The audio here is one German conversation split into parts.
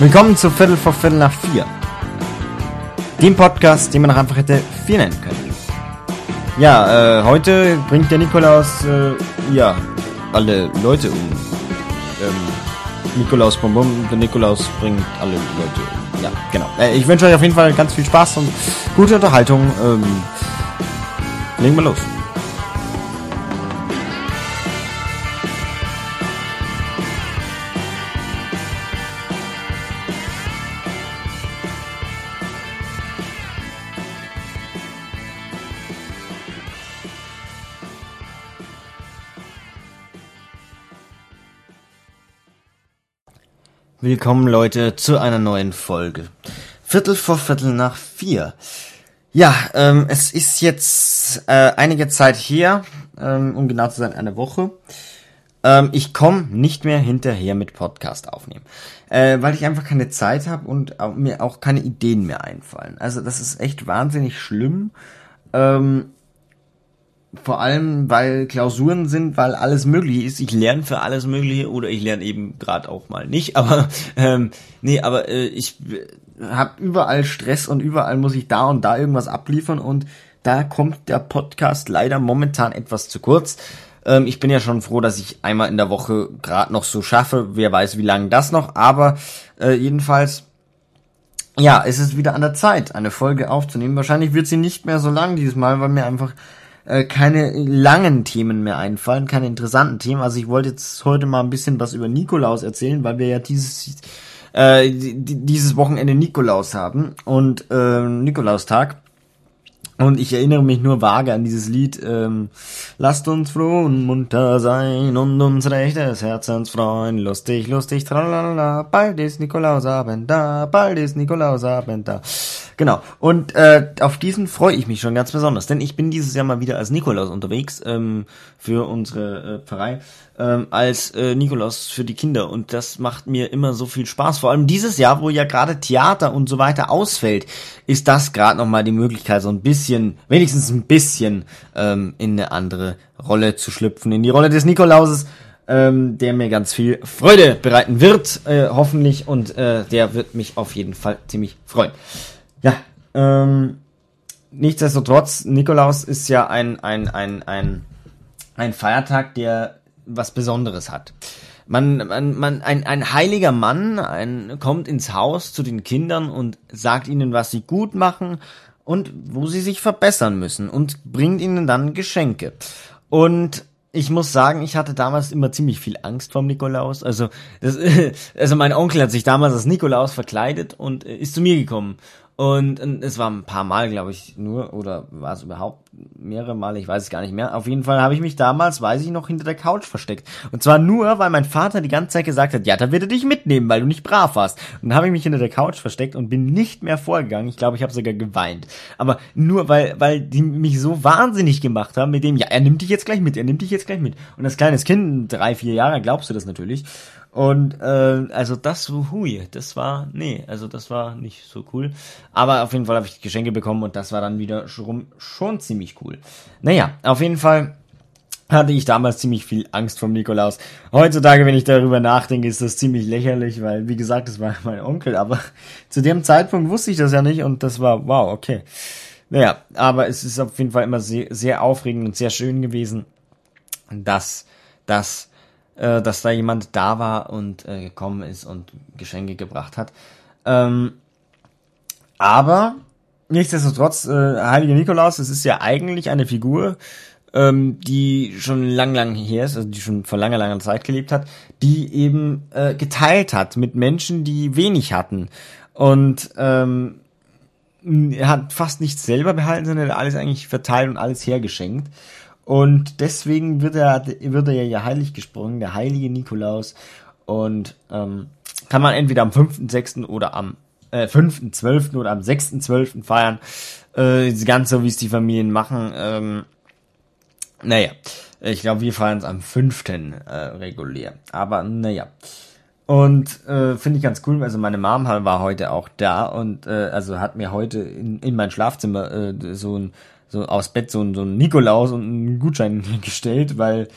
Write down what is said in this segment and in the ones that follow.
Willkommen zu Viertel vor Viertel nach vier. Dem Podcast, den man auch einfach hätte vier nennen können. Ja, äh, heute bringt der Nikolaus, äh, ja, alle Leute um. Ähm, Nikolaus Bonbon, der Nikolaus bringt alle Leute um. Ja, genau. Äh, ich wünsche euch auf jeden Fall ganz viel Spaß und gute Unterhaltung. Ähm, legen wir los. Willkommen Leute zu einer neuen Folge. Viertel vor Viertel nach vier. Ja, ähm, es ist jetzt äh, einige Zeit her, ähm, um genau zu sein, eine Woche. Ähm, ich komme nicht mehr hinterher mit Podcast aufnehmen, äh, weil ich einfach keine Zeit habe und auch, mir auch keine Ideen mehr einfallen. Also das ist echt wahnsinnig schlimm. Ähm, vor allem, weil Klausuren sind, weil alles möglich ist. Ich lerne für alles Mögliche oder ich lerne eben gerade auch mal nicht. Aber ähm, nee, aber äh, ich habe überall Stress und überall muss ich da und da irgendwas abliefern und da kommt der Podcast leider momentan etwas zu kurz. Ähm, ich bin ja schon froh, dass ich einmal in der Woche gerade noch so schaffe. Wer weiß, wie lange das noch. Aber äh, jedenfalls ja, es ist wieder an der Zeit, eine Folge aufzunehmen. Wahrscheinlich wird sie nicht mehr so lang dieses Mal, weil mir einfach äh, keine langen Themen mehr einfallen, keine interessanten Themen. Also ich wollte jetzt heute mal ein bisschen was über Nikolaus erzählen, weil wir ja dieses äh, dieses Wochenende Nikolaus haben und äh, Nikolaustag. Und ich erinnere mich nur vage an dieses Lied, ähm, lasst uns froh und munter sein und uns recht des Herzens freuen, lustig, lustig, tralala, bald ist Nikolausabend da, bald ist Nikolausabend da. Genau. Und äh, auf diesen freue ich mich schon ganz besonders, denn ich bin dieses Jahr mal wieder als Nikolaus unterwegs ähm, für unsere äh, Pfarrei, ähm, als äh, Nikolaus für die Kinder. Und das macht mir immer so viel Spaß. Vor allem dieses Jahr, wo ja gerade Theater und so weiter ausfällt, ist das gerade nochmal die Möglichkeit, so ein bisschen, wenigstens ein bisschen ähm, in eine andere Rolle zu schlüpfen, in die Rolle des Nikolauses ähm, der mir ganz viel Freude bereiten wird, äh, hoffentlich, und äh, der wird mich auf jeden Fall ziemlich freuen. Ja, ähm, nichtsdestotrotz, Nikolaus ist ja ein, ein, ein, ein, ein Feiertag, der was Besonderes hat. Man, man, man, ein, ein heiliger Mann ein, kommt ins Haus zu den Kindern und sagt ihnen, was sie gut machen und wo sie sich verbessern müssen und bringt ihnen dann Geschenke. Und ich muss sagen, ich hatte damals immer ziemlich viel Angst vom Nikolaus. Also, das, also mein Onkel hat sich damals als Nikolaus verkleidet und ist zu mir gekommen. Und, und es war ein paar Mal, glaube ich, nur, oder war es überhaupt mehrere Male, ich weiß es gar nicht mehr. Auf jeden Fall habe ich mich damals, weiß ich noch, hinter der Couch versteckt. Und zwar nur, weil mein Vater die ganze Zeit gesagt hat, ja, da wird er dich mitnehmen, weil du nicht brav warst. Und dann habe ich mich hinter der Couch versteckt und bin nicht mehr vorgegangen. Ich glaube, ich habe sogar geweint. Aber nur, weil, weil die mich so wahnsinnig gemacht haben mit dem, ja, er nimmt dich jetzt gleich mit, er nimmt dich jetzt gleich mit. Und das kleines Kind, drei, vier Jahre, glaubst du das natürlich. Und äh, also das, hui, das war, nee, also das war nicht so cool. Aber auf jeden Fall habe ich Geschenke bekommen und das war dann wieder schon, schon ziemlich cool. Naja, auf jeden Fall hatte ich damals ziemlich viel Angst vom Nikolaus. Heutzutage, wenn ich darüber nachdenke, ist das ziemlich lächerlich, weil, wie gesagt, das war mein Onkel, aber zu dem Zeitpunkt wusste ich das ja nicht und das war, wow, okay. Naja, aber es ist auf jeden Fall immer sehr, sehr aufregend und sehr schön gewesen, dass das äh, dass da jemand da war und äh, gekommen ist und Geschenke gebracht hat. Ähm, aber nichtsdestotrotz, äh, Heiliger Nikolaus, es ist ja eigentlich eine Figur, ähm, die schon lang, lang her ist, also die schon vor langer, langer Zeit gelebt hat, die eben äh, geteilt hat mit Menschen, die wenig hatten. Und ähm, er hat fast nichts selber behalten, sondern alles eigentlich verteilt und alles hergeschenkt. Und deswegen wird er, wird er ja heilig gesprungen, der heilige Nikolaus. Und ähm, kann man entweder am 5.6. oder am äh, 5.12. oder am 6.12. feiern. Äh, ganz so, wie es die Familien machen. Ähm, naja, ich glaube, wir feiern es am 5. Äh, regulär. Aber naja. Und äh, finde ich ganz cool, also meine Mom war heute auch da und äh, also hat mir heute in, in mein Schlafzimmer äh, so ein so aus Bett so, so ein Nikolaus und einen Gutschein gestellt, weil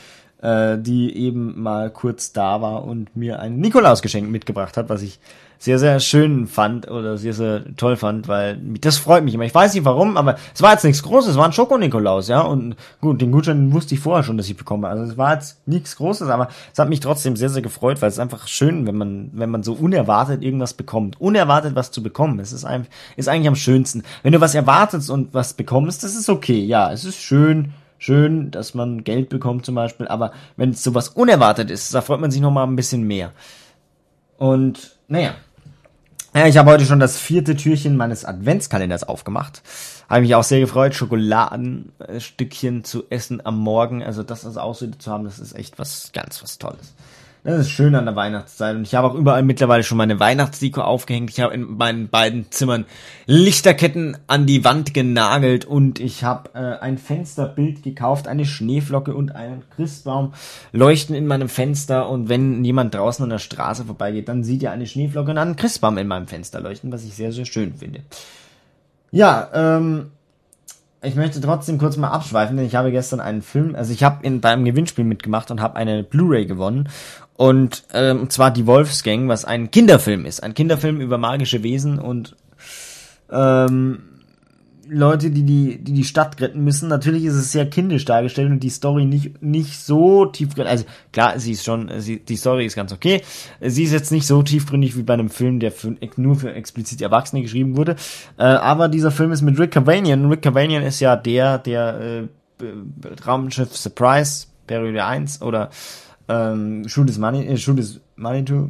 äh, die eben mal kurz da war und mir ein Nikolausgeschenk mitgebracht hat, was ich sehr, sehr schön fand oder sehr, sehr toll fand, weil das freut mich immer. Ich weiß nicht warum, aber es war jetzt nichts Großes, es war ein Schoko-Nikolaus, ja. Und gut, den Gutschein wusste ich vorher schon, dass ich bekomme. Also es war jetzt nichts Großes, aber es hat mich trotzdem sehr, sehr gefreut, weil es ist einfach schön, wenn man, wenn man so unerwartet irgendwas bekommt. Unerwartet was zu bekommen. Es ist einfach, ist eigentlich am schönsten. Wenn du was erwartest und was bekommst, das ist okay. Ja, es ist schön schön, dass man Geld bekommt zum Beispiel, aber wenn es sowas unerwartet ist, da freut man sich noch mal ein bisschen mehr. Und naja, ja, ich habe heute schon das vierte Türchen meines Adventskalenders aufgemacht. Habe mich auch sehr gefreut, Schokoladenstückchen zu essen am Morgen. Also das als Ausrede zu haben, das ist echt was ganz was Tolles. Das ist schön an der Weihnachtszeit. Und ich habe auch überall mittlerweile schon meine Weihnachtsdeko aufgehängt. Ich habe in meinen beiden Zimmern Lichterketten an die Wand genagelt und ich habe äh, ein Fensterbild gekauft, eine Schneeflocke und einen Christbaum leuchten in meinem Fenster. Und wenn jemand draußen an der Straße vorbeigeht, dann sieht er eine Schneeflocke und einen Christbaum in meinem Fenster leuchten, was ich sehr, sehr schön finde. Ja, ähm, ich möchte trotzdem kurz mal abschweifen, denn ich habe gestern einen Film, also ich habe in beim Gewinnspiel mitgemacht und habe eine Blu-ray gewonnen. Und ähm, zwar die Wolfsgang, was ein Kinderfilm ist, ein Kinderfilm über magische Wesen und ähm, Leute, die die, die die Stadt retten müssen. Natürlich ist es sehr kindisch dargestellt und die Story nicht, nicht so tiefgründig. Also klar, sie ist schon, sie, die Story ist ganz okay. Sie ist jetzt nicht so tiefgründig wie bei einem Film, der für, nur für explizit Erwachsene geschrieben wurde. Äh, aber dieser Film ist mit Rick Cavanian. Rick Cavanian ist ja der, der äh, Raumschiff Surprise, Periode 1 oder ähm, Shoot is Money, äh, Shoot is Money to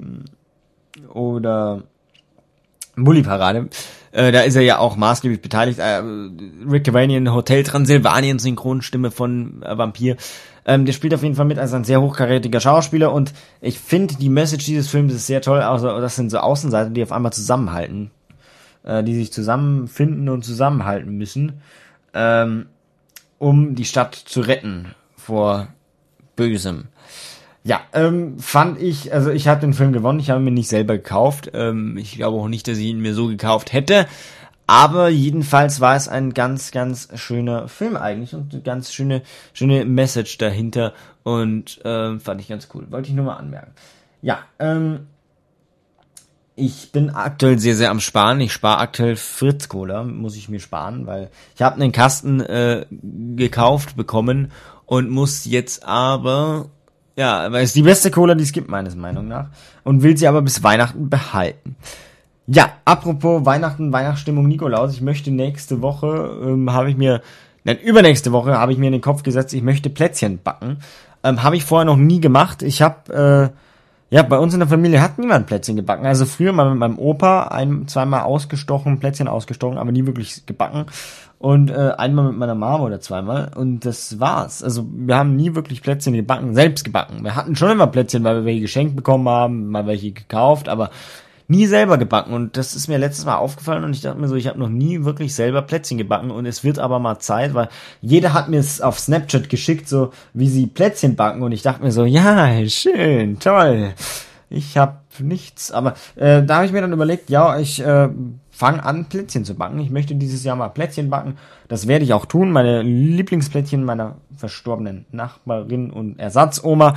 oder Bully Parade. Äh, da ist er ja auch maßgeblich beteiligt. Äh, Rick Cavanian, Hotel Transylvanien, Synchronstimme von äh, Vampir. Ähm, der spielt auf jeden Fall mit als ein sehr hochkarätiger Schauspieler und ich finde die Message dieses Films ist sehr toll. Also das sind so Außenseiter, die auf einmal zusammenhalten, äh, die sich zusammenfinden und zusammenhalten müssen, ähm, um die Stadt zu retten vor Bösem. Ja, ähm, fand ich, also ich habe den Film gewonnen, ich habe ihn mir nicht selber gekauft. Ähm, ich glaube auch nicht, dass ich ihn mir so gekauft hätte. Aber jedenfalls war es ein ganz, ganz schöner Film eigentlich und eine ganz schöne, schöne Message dahinter und ähm, fand ich ganz cool. Wollte ich nur mal anmerken. Ja, ähm, ich bin aktuell sehr, sehr am Sparen. Ich spare aktuell Fritz Cola, muss ich mir sparen, weil ich habe einen Kasten äh, gekauft bekommen und muss jetzt aber ja, weil es die beste Cola, die es gibt, meines Meinung nach. Und will sie aber bis Weihnachten behalten. Ja, apropos Weihnachten, Weihnachtsstimmung, Nikolaus. Ich möchte nächste Woche, ähm, habe ich mir, nein, übernächste Woche habe ich mir in den Kopf gesetzt, ich möchte Plätzchen backen. Ähm, habe ich vorher noch nie gemacht. Ich habe, äh, ja, bei uns in der Familie hat niemand Plätzchen gebacken. Also früher mal mit meinem Opa ein, zweimal ausgestochen, Plätzchen ausgestochen, aber nie wirklich gebacken und äh, einmal mit meiner Mama oder zweimal und das war's. Also wir haben nie wirklich Plätzchen gebacken, selbst gebacken. Wir hatten schon immer Plätzchen, weil wir welche geschenkt bekommen haben, mal welche gekauft, aber nie selber gebacken und das ist mir letztes Mal aufgefallen und ich dachte mir so, ich habe noch nie wirklich selber Plätzchen gebacken und es wird aber mal Zeit, weil jeder hat mir es auf Snapchat geschickt, so wie sie Plätzchen backen und ich dachte mir so, ja, schön, toll. Ich habe nichts, aber äh, da habe ich mir dann überlegt, ja, ich äh, fang an, Plätzchen zu backen. Ich möchte dieses Jahr mal Plätzchen backen. Das werde ich auch tun. Meine Lieblingsplätzchen meiner verstorbenen Nachbarin und Ersatzoma,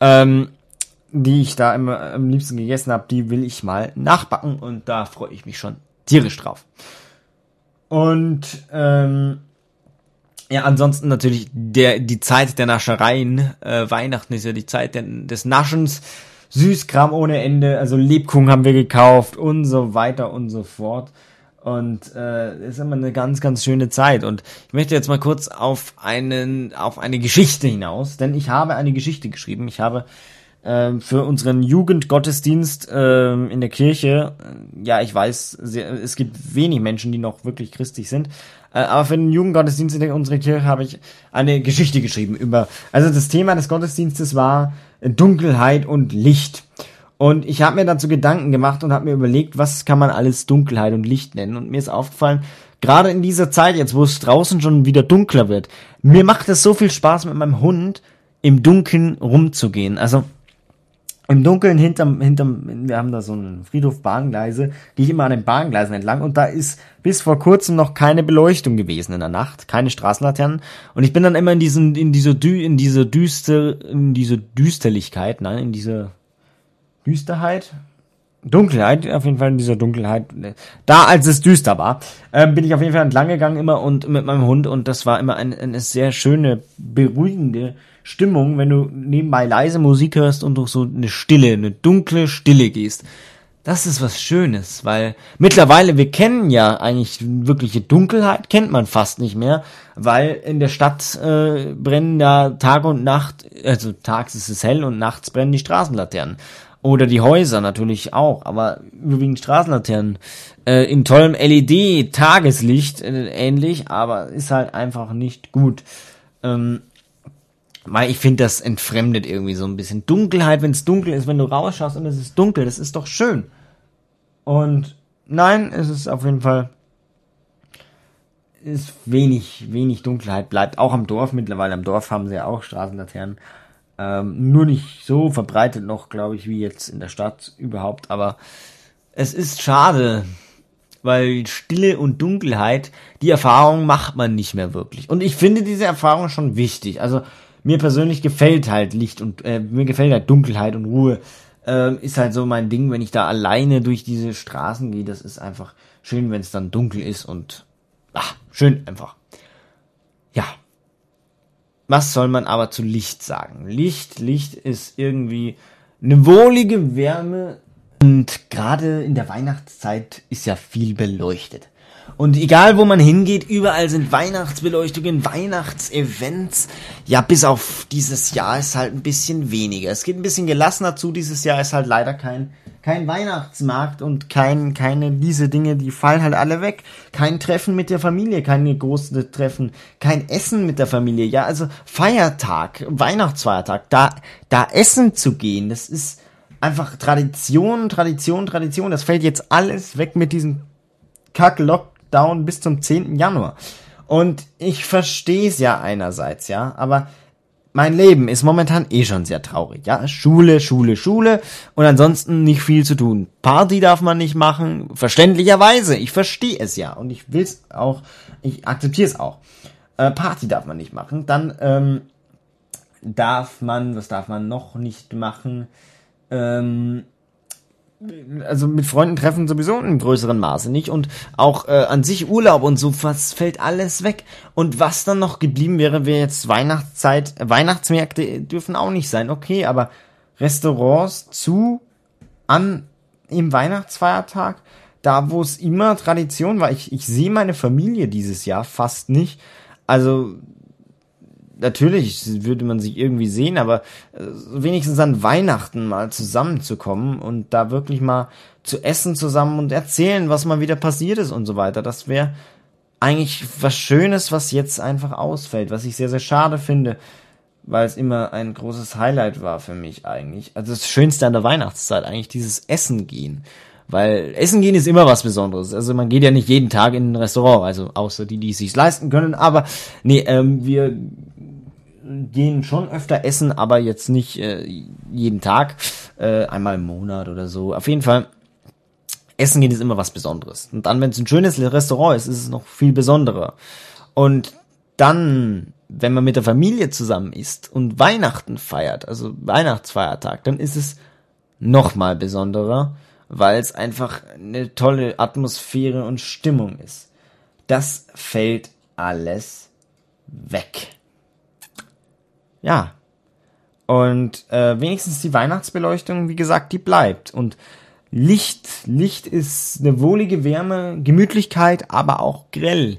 ähm, die ich da immer am liebsten gegessen habe, die will ich mal nachbacken und da freue ich mich schon tierisch drauf. Und ähm, ja, ansonsten natürlich der die Zeit der Naschereien. Äh, Weihnachten ist ja die Zeit der, des Naschens. Süßkram ohne Ende, also Lebkuchen haben wir gekauft und so weiter und so fort. Und äh, ist immer eine ganz, ganz schöne Zeit. Und ich möchte jetzt mal kurz auf einen, auf eine Geschichte hinaus, denn ich habe eine Geschichte geschrieben. Ich habe für unseren Jugendgottesdienst äh, in der Kirche, äh, ja, ich weiß, es gibt wenig Menschen, die noch wirklich christlich sind, äh, aber für den Jugendgottesdienst in unserer Kirche habe ich eine Geschichte geschrieben über, also das Thema des Gottesdienstes war Dunkelheit und Licht. Und ich habe mir dazu Gedanken gemacht und habe mir überlegt, was kann man alles Dunkelheit und Licht nennen. Und mir ist aufgefallen, gerade in dieser Zeit jetzt, wo es draußen schon wieder dunkler wird, mir macht es so viel Spaß mit meinem Hund im Dunkeln rumzugehen. Also im Dunkeln hinterm, hinterm, wir haben da so einen Friedhof Bahngleise, gehe ich immer an den Bahngleisen entlang und da ist bis vor kurzem noch keine Beleuchtung gewesen in der Nacht, keine Straßenlaternen. Und ich bin dann immer in diesen, in diese Dü, in diese düster, in diese Düsterlichkeit, nein, in diese Düsterheit, Dunkelheit, auf jeden Fall in dieser Dunkelheit, da als es düster war, äh, bin ich auf jeden Fall entlang gegangen immer und mit meinem Hund und das war immer eine, eine sehr schöne, beruhigende Stimmung, wenn du nebenbei leise Musik hörst und durch so eine Stille, eine dunkle Stille gehst. Das ist was Schönes, weil mittlerweile, wir kennen ja eigentlich wirkliche Dunkelheit, kennt man fast nicht mehr, weil in der Stadt äh, brennen ja Tag und Nacht, also tags ist es hell und nachts brennen die Straßenlaternen. Oder die Häuser natürlich auch, aber überwiegend Straßenlaternen. Äh, in tollem LED-Tageslicht äh, ähnlich, aber ist halt einfach nicht gut. Ähm, weil ich finde, das entfremdet irgendwie so ein bisschen. Dunkelheit, wenn es dunkel ist, wenn du rausschaust und es ist dunkel, das ist doch schön. Und nein, es ist auf jeden Fall ist wenig, wenig Dunkelheit bleibt. Auch am Dorf mittlerweile. Am Dorf haben sie ja auch Straßenlaternen. Ähm, nur nicht so verbreitet noch, glaube ich, wie jetzt in der Stadt überhaupt. Aber es ist schade, weil Stille und Dunkelheit, die Erfahrung macht man nicht mehr wirklich. Und ich finde diese Erfahrung schon wichtig. Also mir persönlich gefällt halt Licht und äh, mir gefällt halt Dunkelheit und Ruhe. Äh, ist halt so mein Ding, wenn ich da alleine durch diese Straßen gehe. Das ist einfach schön, wenn es dann dunkel ist und ach, schön einfach. Ja. Was soll man aber zu Licht sagen? Licht, Licht ist irgendwie eine wohlige Wärme und gerade in der Weihnachtszeit ist ja viel beleuchtet. Und egal wo man hingeht, überall sind Weihnachtsbeleuchtungen, Weihnachtsevents. Ja, bis auf dieses Jahr ist halt ein bisschen weniger. Es geht ein bisschen gelassener zu. Dieses Jahr ist halt leider kein, kein Weihnachtsmarkt und kein, keine, diese Dinge, die fallen halt alle weg. Kein Treffen mit der Familie, keine große Treffen, kein Essen mit der Familie. Ja, also Feiertag, Weihnachtsfeiertag, da, da essen zu gehen, das ist einfach Tradition, Tradition, Tradition. Das fällt jetzt alles weg mit diesem Kack-Lock Lockdown bis zum 10. Januar. Und ich verstehe es ja einerseits, ja, aber mein Leben ist momentan eh schon sehr traurig, ja. Schule, Schule, Schule und ansonsten nicht viel zu tun. Party darf man nicht machen, verständlicherweise. Ich verstehe es ja und ich will es auch, ich akzeptiere es auch. Äh, Party darf man nicht machen. Dann ähm, darf man, was darf man noch nicht machen? Ähm, also mit Freunden treffen sowieso in größeren Maße nicht. Und auch äh, an sich Urlaub und so was fällt alles weg? Und was dann noch geblieben wäre, wäre jetzt Weihnachtszeit, Weihnachtsmärkte dürfen auch nicht sein, okay, aber Restaurants zu an im Weihnachtsfeiertag, da wo es immer Tradition war, ich, ich sehe meine Familie dieses Jahr fast nicht, also natürlich würde man sich irgendwie sehen, aber äh, wenigstens an Weihnachten mal zusammenzukommen und da wirklich mal zu essen zusammen und erzählen, was mal wieder passiert ist und so weiter. Das wäre eigentlich was Schönes, was jetzt einfach ausfällt, was ich sehr, sehr schade finde, weil es immer ein großes Highlight war für mich eigentlich. Also das Schönste an der Weihnachtszeit, eigentlich dieses Essen gehen. Weil Essen gehen ist immer was Besonderes. Also man geht ja nicht jeden Tag in ein Restaurant, also außer die, die es sich leisten können. Aber nee, ähm, wir gehen schon öfter essen, aber jetzt nicht äh, jeden Tag, äh, einmal im Monat oder so. Auf jeden Fall, Essen gehen ist immer was Besonderes. Und dann, wenn es ein schönes Restaurant ist, ist es noch viel besonderer. Und dann, wenn man mit der Familie zusammen isst und Weihnachten feiert, also Weihnachtsfeiertag, dann ist es noch mal besonderer, weil es einfach eine tolle Atmosphäre und Stimmung ist. Das fällt alles weg. Ja. Und äh, wenigstens die Weihnachtsbeleuchtung, wie gesagt, die bleibt. Und Licht, Licht ist eine wohlige Wärme, Gemütlichkeit, aber auch grell,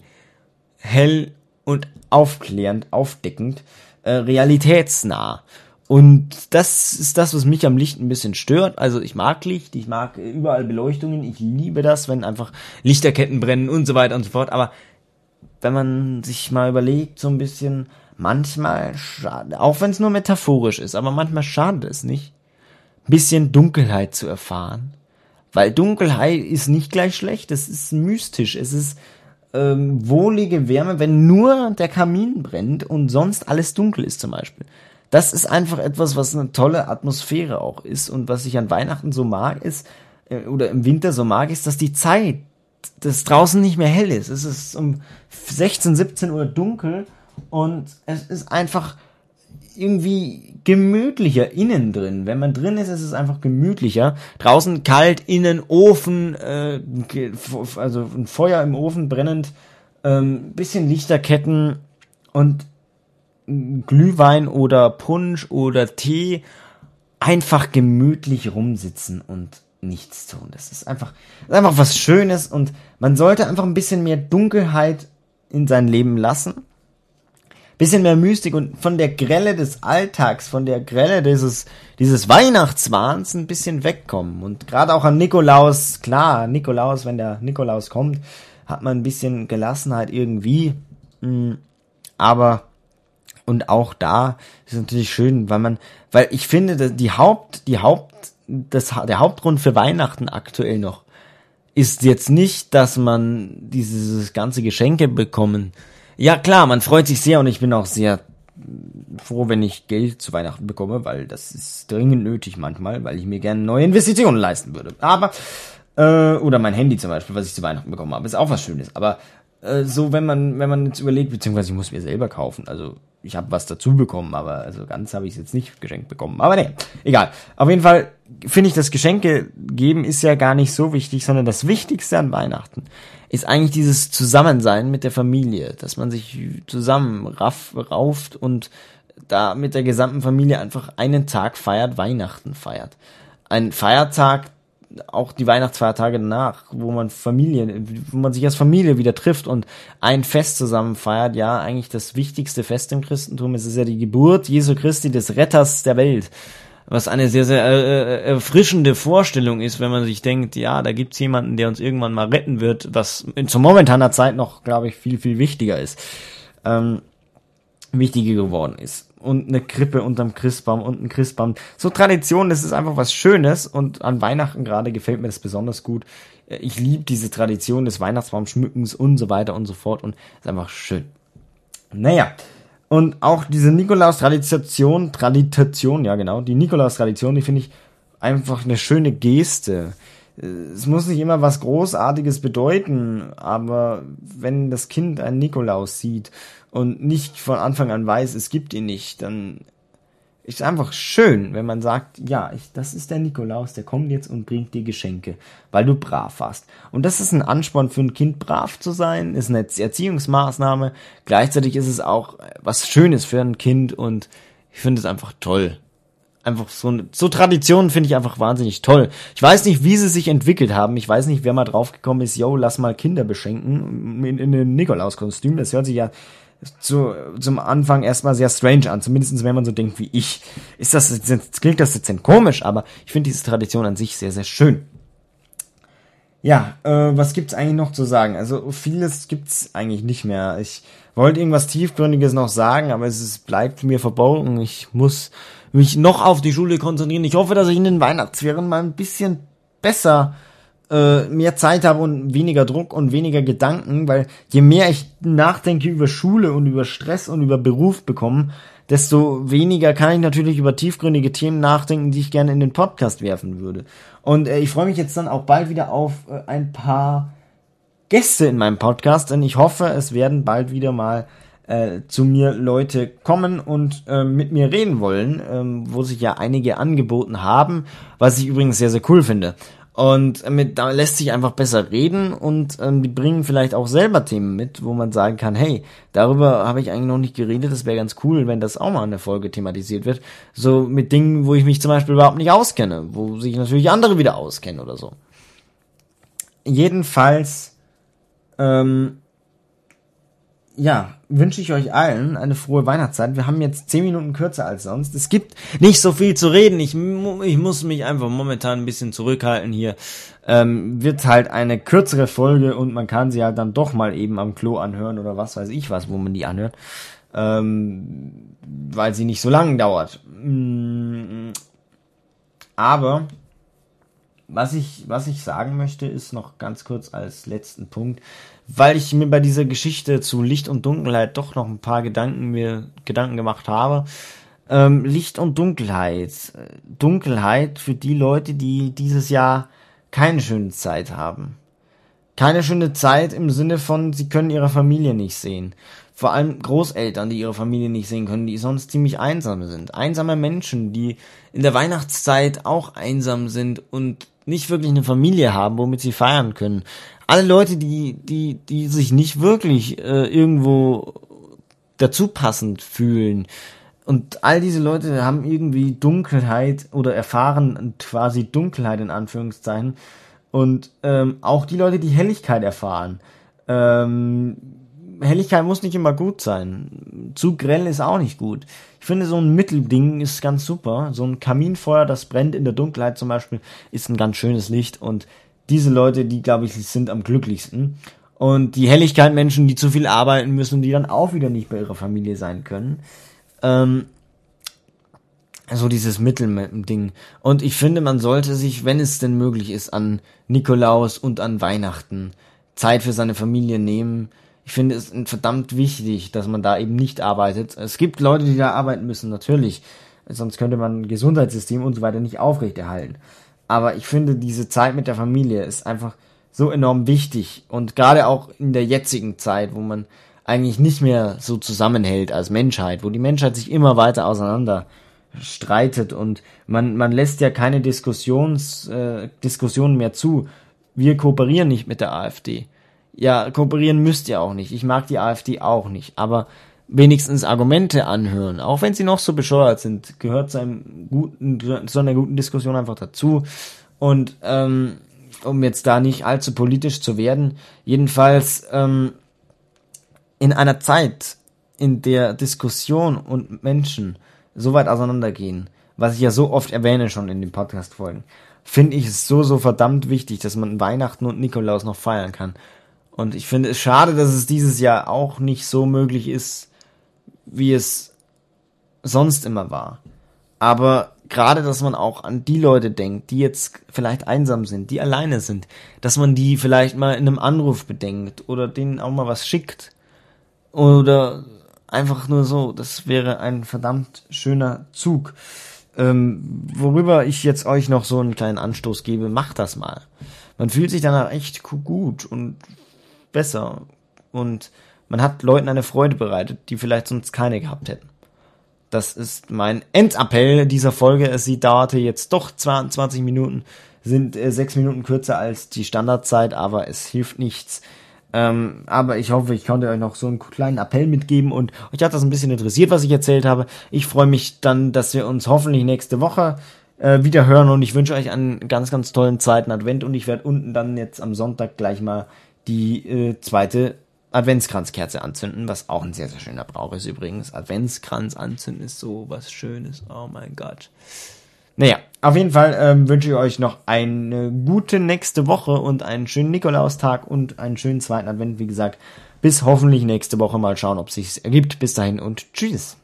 hell und aufklärend, aufdeckend, äh, realitätsnah. Und das ist das, was mich am Licht ein bisschen stört. Also ich mag Licht, ich mag überall Beleuchtungen, ich liebe das, wenn einfach Lichterketten brennen und so weiter und so fort. Aber wenn man sich mal überlegt, so ein bisschen, manchmal schade, auch wenn es nur metaphorisch ist, aber manchmal schadet es nicht, bisschen Dunkelheit zu erfahren. Weil Dunkelheit ist nicht gleich schlecht, es ist mystisch, es ist ähm, wohlige Wärme, wenn nur der Kamin brennt und sonst alles dunkel ist zum Beispiel. das ist einfach etwas, was eine tolle Atmosphäre auch ist und was ich an Weihnachten so mag, ist, äh, oder im Winter so mag, ist, dass die Zeit, dass draußen nicht mehr hell ist. Es ist um 16, 17 Uhr dunkel und es ist einfach irgendwie gemütlicher innen drin. Wenn man drin ist, ist es einfach gemütlicher. Draußen kalt, innen Ofen, äh, also ein Feuer im Ofen brennend, ähm, bisschen Lichterketten und Glühwein oder Punsch oder Tee einfach gemütlich rumsitzen und nichts tun. Das ist einfach, ist einfach was Schönes und man sollte einfach ein bisschen mehr Dunkelheit in sein Leben lassen. Bisschen mehr Mystik und von der Grelle des Alltags, von der Grelle dieses, dieses Weihnachtswahns ein bisschen wegkommen. Und gerade auch an Nikolaus, klar, Nikolaus, wenn der Nikolaus kommt, hat man ein bisschen Gelassenheit irgendwie. Mm, aber und auch da ist natürlich schön, weil man, weil ich finde, die Haupt, die Haupt, das, der Hauptgrund für Weihnachten aktuell noch ist jetzt nicht, dass man dieses ganze Geschenke bekommen. Ja klar, man freut sich sehr und ich bin auch sehr froh, wenn ich Geld zu Weihnachten bekomme, weil das ist dringend nötig manchmal, weil ich mir gerne neue Investitionen leisten würde. Aber äh, oder mein Handy zum Beispiel, was ich zu Weihnachten bekommen habe, ist auch was Schönes. Aber äh, so, wenn man wenn man jetzt überlegt, beziehungsweise ich muss mir selber kaufen, also ich habe was dazu bekommen, aber also ganz habe ich es jetzt nicht geschenkt bekommen. Aber nee, egal. Auf jeden Fall finde ich, das Geschenke geben ist ja gar nicht so wichtig, sondern das Wichtigste an Weihnachten ist eigentlich dieses Zusammensein mit der Familie, dass man sich zusammen raff, rauft und da mit der gesamten Familie einfach einen Tag feiert, Weihnachten feiert. Ein Feiertag, auch die Weihnachtsfeiertage danach, wo man Familie, wo man sich als Familie wieder trifft und ein Fest zusammen feiert, ja, eigentlich das wichtigste Fest im Christentum. Es ist ja die Geburt Jesu Christi, des Retters der Welt. Was eine sehr, sehr äh, äh erfrischende Vorstellung ist, wenn man sich denkt, ja, da gibt's jemanden, der uns irgendwann mal retten wird, was in, zu momentaner Zeit noch, glaube ich, viel, viel wichtiger ist. Ähm, wichtiger geworden ist und eine Krippe unterm Christbaum und ein Christbaum. So Tradition, das ist einfach was Schönes und an Weihnachten gerade gefällt mir das besonders gut. Ich liebe diese Tradition des Weihnachtsbaumschmückens und so weiter und so fort und ist einfach schön. Naja, und auch diese Nikolaus-Tradition, Tradition, ja genau, die Nikolaus-Tradition, die finde ich einfach eine schöne Geste. Es muss nicht immer was Großartiges bedeuten, aber wenn das Kind einen Nikolaus sieht und nicht von Anfang an weiß, es gibt ihn nicht, dann ist einfach schön, wenn man sagt, ja, ich, das ist der Nikolaus, der kommt jetzt und bringt dir Geschenke, weil du brav warst. Und das ist ein Ansporn für ein Kind, brav zu sein, ist eine Erziehungsmaßnahme. Gleichzeitig ist es auch was Schönes für ein Kind und ich finde es einfach toll. Einfach so, so Traditionen finde ich einfach wahnsinnig toll. Ich weiß nicht, wie sie sich entwickelt haben. Ich weiß nicht, wer mal draufgekommen ist, yo, lass mal Kinder beschenken in, in einem Nikolauskostüm. Das hört sich ja zu, zum Anfang erstmal sehr strange an, zumindest wenn man so denkt wie ich. Ist das jetzt, klingt das jetzt komisch, aber ich finde diese Tradition an sich sehr, sehr schön. Ja, äh, was gibt's eigentlich noch zu sagen? Also vieles gibt's eigentlich nicht mehr. Ich wollte irgendwas tiefgründiges noch sagen, aber es ist, bleibt mir verborgen. Ich muss mich noch auf die Schule konzentrieren. Ich hoffe, dass ich in den Weihnachtsferien mal ein bisschen besser äh, mehr Zeit habe und weniger Druck und weniger Gedanken, weil je mehr ich nachdenke über Schule und über Stress und über Beruf bekommen, desto weniger kann ich natürlich über tiefgründige Themen nachdenken, die ich gerne in den Podcast werfen würde. Und äh, ich freue mich jetzt dann auch bald wieder auf äh, ein paar Gäste in meinem Podcast, denn ich hoffe, es werden bald wieder mal äh, zu mir Leute kommen und äh, mit mir reden wollen, ähm, wo sich ja einige angeboten haben, was ich übrigens sehr, sehr cool finde. Und mit, da lässt sich einfach besser reden und ähm, die bringen vielleicht auch selber Themen mit, wo man sagen kann, hey, darüber habe ich eigentlich noch nicht geredet, das wäre ganz cool, wenn das auch mal in der Folge thematisiert wird. So mit Dingen, wo ich mich zum Beispiel überhaupt nicht auskenne, wo sich natürlich andere wieder auskennen oder so. Jedenfalls ähm, ja, wünsche ich euch allen eine frohe Weihnachtszeit. Wir haben jetzt zehn Minuten kürzer als sonst. Es gibt nicht so viel zu reden. Ich, ich muss mich einfach momentan ein bisschen zurückhalten hier. Ähm, wird halt eine kürzere Folge und man kann sie halt dann doch mal eben am Klo anhören oder was weiß ich was, wo man die anhört. Ähm, weil sie nicht so lang dauert. Mm, aber was ich, was ich sagen möchte, ist noch ganz kurz als letzten Punkt, weil ich mir bei dieser Geschichte zu Licht und Dunkelheit doch noch ein paar Gedanken mir Gedanken gemacht habe. Ähm, Licht und Dunkelheit. Dunkelheit für die Leute, die dieses Jahr keine schöne Zeit haben. Keine schöne Zeit im Sinne von, sie können ihre Familie nicht sehen. Vor allem Großeltern, die ihre Familie nicht sehen können, die sonst ziemlich einsam sind. Einsame Menschen, die in der Weihnachtszeit auch einsam sind und nicht wirklich eine Familie haben, womit sie feiern können. Alle Leute, die, die, die sich nicht wirklich äh, irgendwo dazu passend fühlen. Und all diese Leute haben irgendwie Dunkelheit oder erfahren quasi Dunkelheit in Anführungszeichen. Und ähm, auch die Leute, die Helligkeit erfahren. Ähm, Helligkeit muss nicht immer gut sein. Zu grell ist auch nicht gut. Ich finde, so ein Mittelding ist ganz super. So ein Kaminfeuer, das brennt in der Dunkelheit zum Beispiel, ist ein ganz schönes Licht. Und diese Leute, die, glaube ich, sind am glücklichsten. Und die Helligkeit Menschen, die zu viel arbeiten müssen, die dann auch wieder nicht bei ihrer Familie sein können. Ähm, so dieses Mittelding. Und ich finde, man sollte sich, wenn es denn möglich ist, an Nikolaus und an Weihnachten Zeit für seine Familie nehmen. Ich finde es verdammt wichtig, dass man da eben nicht arbeitet. Es gibt Leute, die da arbeiten müssen, natürlich. Sonst könnte man Gesundheitssystem und so weiter nicht aufrechterhalten. Aber ich finde, diese Zeit mit der Familie ist einfach so enorm wichtig. Und gerade auch in der jetzigen Zeit, wo man eigentlich nicht mehr so zusammenhält als Menschheit, wo die Menschheit sich immer weiter auseinander streitet und man, man lässt ja keine Diskussions, äh, Diskussionen mehr zu. Wir kooperieren nicht mit der AfD. Ja, kooperieren müsst ihr auch nicht. Ich mag die AfD auch nicht, aber wenigstens Argumente anhören, auch wenn sie noch so bescheuert sind, gehört zu einem guten, zu einer guten Diskussion einfach dazu. Und ähm, um jetzt da nicht allzu politisch zu werden, jedenfalls ähm, in einer Zeit, in der Diskussion und Menschen so weit auseinandergehen, was ich ja so oft erwähne schon in den Podcast-Folgen, finde ich es so, so verdammt wichtig, dass man Weihnachten und Nikolaus noch feiern kann. Und ich finde es schade, dass es dieses Jahr auch nicht so möglich ist, wie es sonst immer war. Aber gerade, dass man auch an die Leute denkt, die jetzt vielleicht einsam sind, die alleine sind, dass man die vielleicht mal in einem Anruf bedenkt oder denen auch mal was schickt. Oder einfach nur so, das wäre ein verdammt schöner Zug. Ähm, worüber ich jetzt euch noch so einen kleinen Anstoß gebe, macht das mal. Man fühlt sich danach echt gut und besser und man hat Leuten eine Freude bereitet, die vielleicht sonst keine gehabt hätten. Das ist mein Endappell dieser Folge. Sie dauerte jetzt doch 22 Minuten, sind äh, sechs Minuten kürzer als die Standardzeit, aber es hilft nichts. Ähm, aber ich hoffe, ich konnte euch noch so einen kleinen Appell mitgeben und euch hat das ein bisschen interessiert, was ich erzählt habe. Ich freue mich dann, dass wir uns hoffentlich nächste Woche äh, wieder hören und ich wünsche euch einen ganz, ganz tollen zweiten Advent und ich werde unten dann jetzt am Sonntag gleich mal die äh, zweite Adventskranzkerze anzünden, was auch ein sehr, sehr schöner Brauch ist übrigens. Adventskranz anzünden ist so was Schönes. Oh mein Gott. Naja, auf jeden Fall ähm, wünsche ich euch noch eine gute nächste Woche und einen schönen Nikolaustag und einen schönen zweiten Advent, wie gesagt. Bis hoffentlich nächste Woche mal schauen, ob sich's ergibt. Bis dahin und tschüss.